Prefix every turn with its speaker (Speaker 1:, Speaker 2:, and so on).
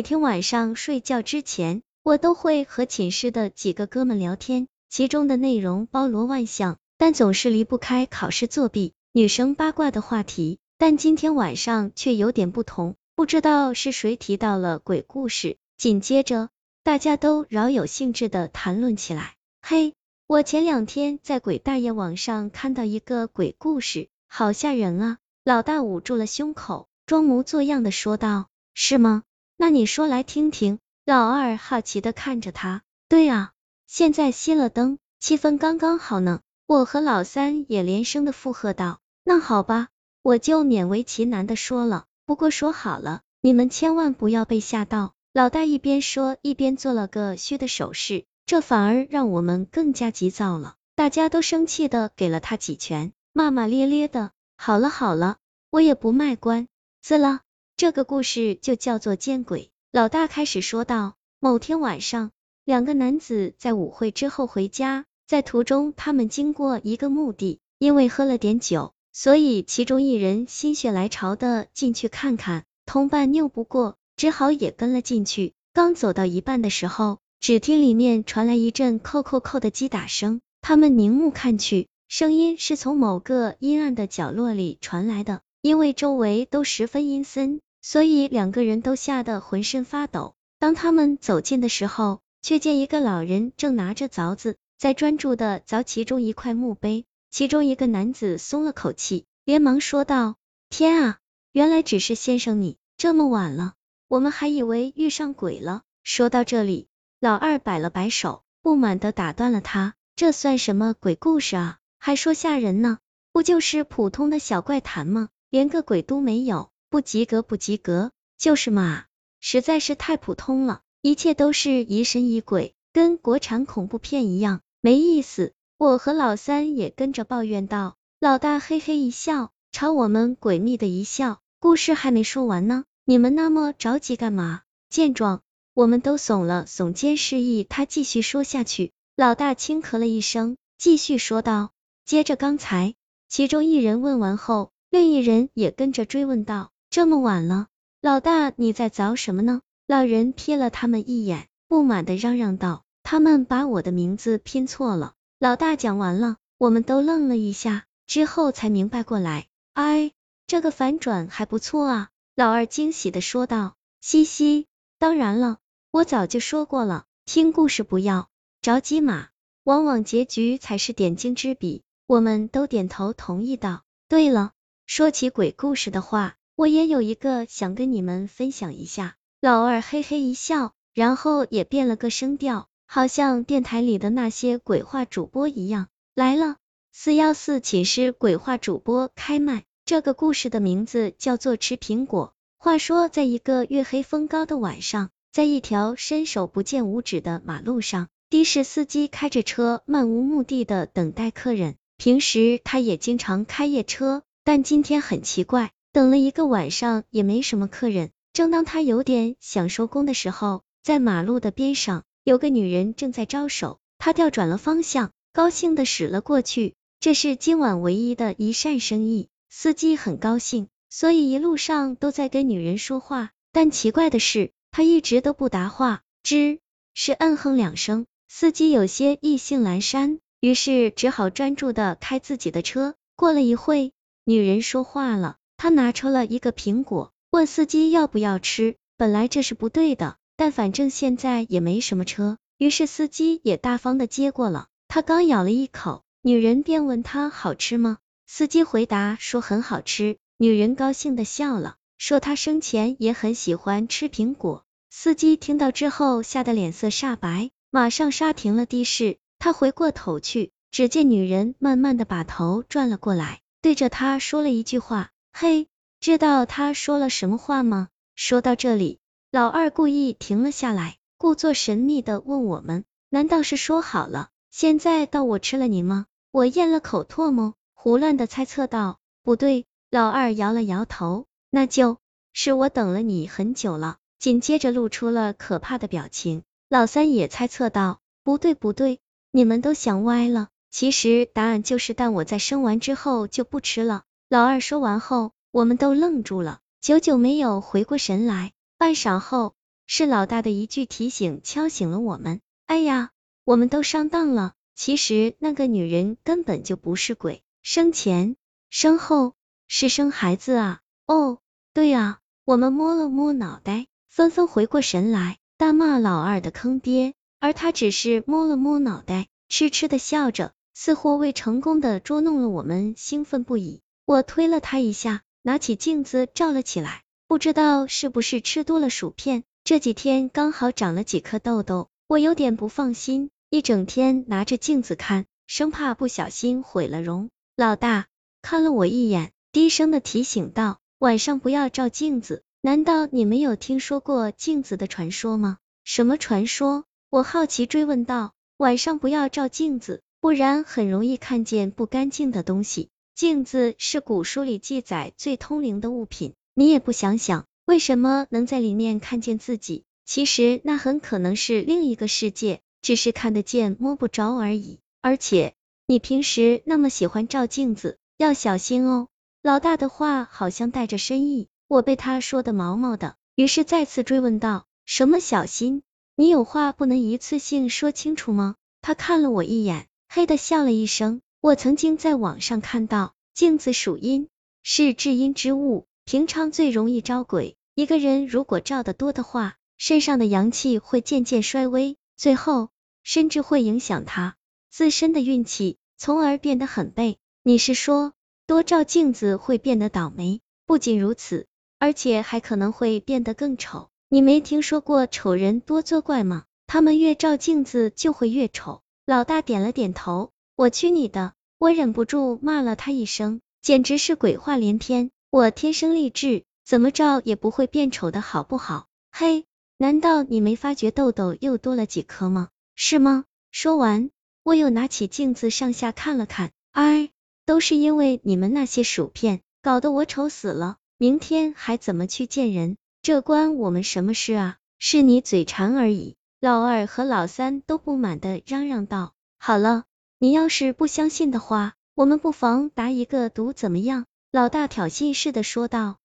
Speaker 1: 每天晚上睡觉之前，我都会和寝室的几个哥们聊天，其中的内容包罗万象，但总是离不开考试作弊、女生八卦的话题。但今天晚上却有点不同，不知道是谁提到了鬼故事，紧接着大家都饶有兴致的谈论起来。嘿，我前两天在鬼大爷网上看到一个鬼故事，好吓人啊！老大捂住了胸口，装模作样的说道：“是吗？那你说来听听。”老二好奇的看着他。对啊，现在熄了灯，气氛刚刚好呢。我和老三也连声的附和道：“那好吧。”我就勉为其难的说了，不过说好了，你们千万不要被吓到。老大一边说一边做了个嘘的手势，这反而让我们更加急躁了。大家都生气的给了他几拳，骂骂咧咧的。好了好了，我也不卖关子了，这个故事就叫做见鬼。老大开始说道：某天晚上，两个男子在舞会之后回家，在途中他们经过一个墓地，因为喝了点酒。所以，其中一人心血来潮的进去看看，同伴拗不过，只好也跟了进去。刚走到一半的时候，只听里面传来一阵扣扣扣的击打声。他们凝目看去，声音是从某个阴暗的角落里传来的。因为周围都十分阴森，所以两个人都吓得浑身发抖。当他们走近的时候，却见一个老人正拿着凿子，在专注的凿其中一块墓碑。其中一个男子松了口气，连忙说道：“天啊，原来只是先生你，这么晚了，我们还以为遇上鬼了。”说到这里，老二摆了摆手，不满的打断了他：“这算什么鬼故事啊？还说吓人呢？不就是普通的小怪谈吗？连个鬼都没有，不及格不及格，就是嘛，实在是太普通了，一切都是疑神疑鬼，跟国产恐怖片一样，没意思。”我和老三也跟着抱怨道，老大嘿嘿一笑，朝我们诡秘的一笑。故事还没说完呢，你们那么着急干嘛？见状，我们都耸了耸肩示意他继续说下去。老大轻咳了一声，继续说道，接着刚才，其中一人问完后，另一人也跟着追问道，这么晚了，老大你在凿什么呢？老人瞥了他们一眼，不满的嚷嚷道，他们把我的名字拼错了。老大讲完了，我们都愣了一下，之后才明白过来。哎，这个反转还不错啊！老二惊喜的说道。嘻嘻，当然了，我早就说过了，听故事不要着急嘛，往往结局才是点睛之笔。我们都点头同意道。对了，说起鬼故事的话，我也有一个想跟你们分享一下。老二嘿嘿一笑，然后也变了个声调。好像电台里的那些鬼话主播一样，来了，四幺四寝室鬼话主播开麦。这个故事的名字叫做吃苹果。话说，在一个月黑风高的晚上，在一条伸手不见五指的马路上，的士司机开着车，漫无目的的等待客人。平时他也经常开夜车，但今天很奇怪，等了一个晚上也没什么客人。正当他有点想收工的时候，在马路的边上。有个女人正在招手，他调转了方向，高兴的驶了过去。这是今晚唯一的一扇生意，司机很高兴，所以一路上都在跟女人说话。但奇怪的是，他一直都不答话，只是嗯哼两声。司机有些意兴阑珊，于是只好专注的开自己的车。过了一会，女人说话了，他拿出了一个苹果，问司机要不要吃。本来这是不对的。但反正现在也没什么车，于是司机也大方的接过了。他刚咬了一口，女人便问他好吃吗？司机回答说很好吃。女人高兴的笑了，说她生前也很喜欢吃苹果。司机听到之后，吓得脸色煞白，马上刹停了的士。他回过头去，只见女人慢慢的把头转了过来，对着他说了一句话。嘿，知道他说了什么话吗？说到这里。老二故意停了下来，故作神秘的问我们：“难道是说好了，现在到我吃了你吗？”我咽了口唾沫，胡乱的猜测道：“不对。”老二摇了摇头：“那就是我等了你很久了。”紧接着露出了可怕的表情。老三也猜测道：“不对不对，你们都想歪了。其实答案就是，但我在生完之后就不吃了。”老二说完后，我们都愣住了，久久没有回过神来。半晌后，是老大的一句提醒敲醒了我们。哎呀，我们都上当了。其实那个女人根本就不是鬼，生前生后是生孩子啊！哦，对啊，我们摸了摸脑袋，纷纷回过神来，大骂老二的坑爹，而他只是摸了摸脑袋，痴痴的笑着，似乎为成功的捉弄了我们兴奋不已。我推了他一下，拿起镜子照了起来，不知道是不是吃多了薯片，这几天刚好长了几颗痘痘，我有点不放心，一整天拿着镜子看，生怕不小心毁了容。老大看了我一眼，低声的提醒道。晚上不要照镜子，难道你没有听说过镜子的传说吗？什么传说？我好奇追问道。晚上不要照镜子，不然很容易看见不干净的东西。镜子是古书里记载最通灵的物品，你也不想想，为什么能在里面看见自己？其实那很可能是另一个世界，只是看得见摸不着而已。而且你平时那么喜欢照镜子，要小心哦。老大的话好像带着深意，我被他说的毛毛的，于是再次追问道：“什么小心？你有话不能一次性说清楚吗？”他看了我一眼，嘿的笑了一声。我曾经在网上看到，镜子属阴，是至阴之物，平常最容易招鬼。一个人如果照的多的话，身上的阳气会渐渐衰微，最后甚至会影响他自身的运气，从而变得很背。你是说？多照镜子会变得倒霉，不仅如此，而且还可能会变得更丑。你没听说过丑人多作怪吗？他们越照镜子就会越丑。老大点了点头，我去你的！我忍不住骂了他一声，简直是鬼话连篇。我天生丽质，怎么照也不会变丑的好不好？嘿，难道你没发觉痘痘又多了几颗吗？是吗？说完，我又拿起镜子上下看了看，哎。都是因为你们那些薯片，搞得我丑死了，明天还怎么去见人？这关我们什么事啊？是你嘴馋而已。老二和老三都不满的嚷嚷道。好了，你要是不相信的话，我们不妨打一个赌，怎么样？老大挑衅似的说道。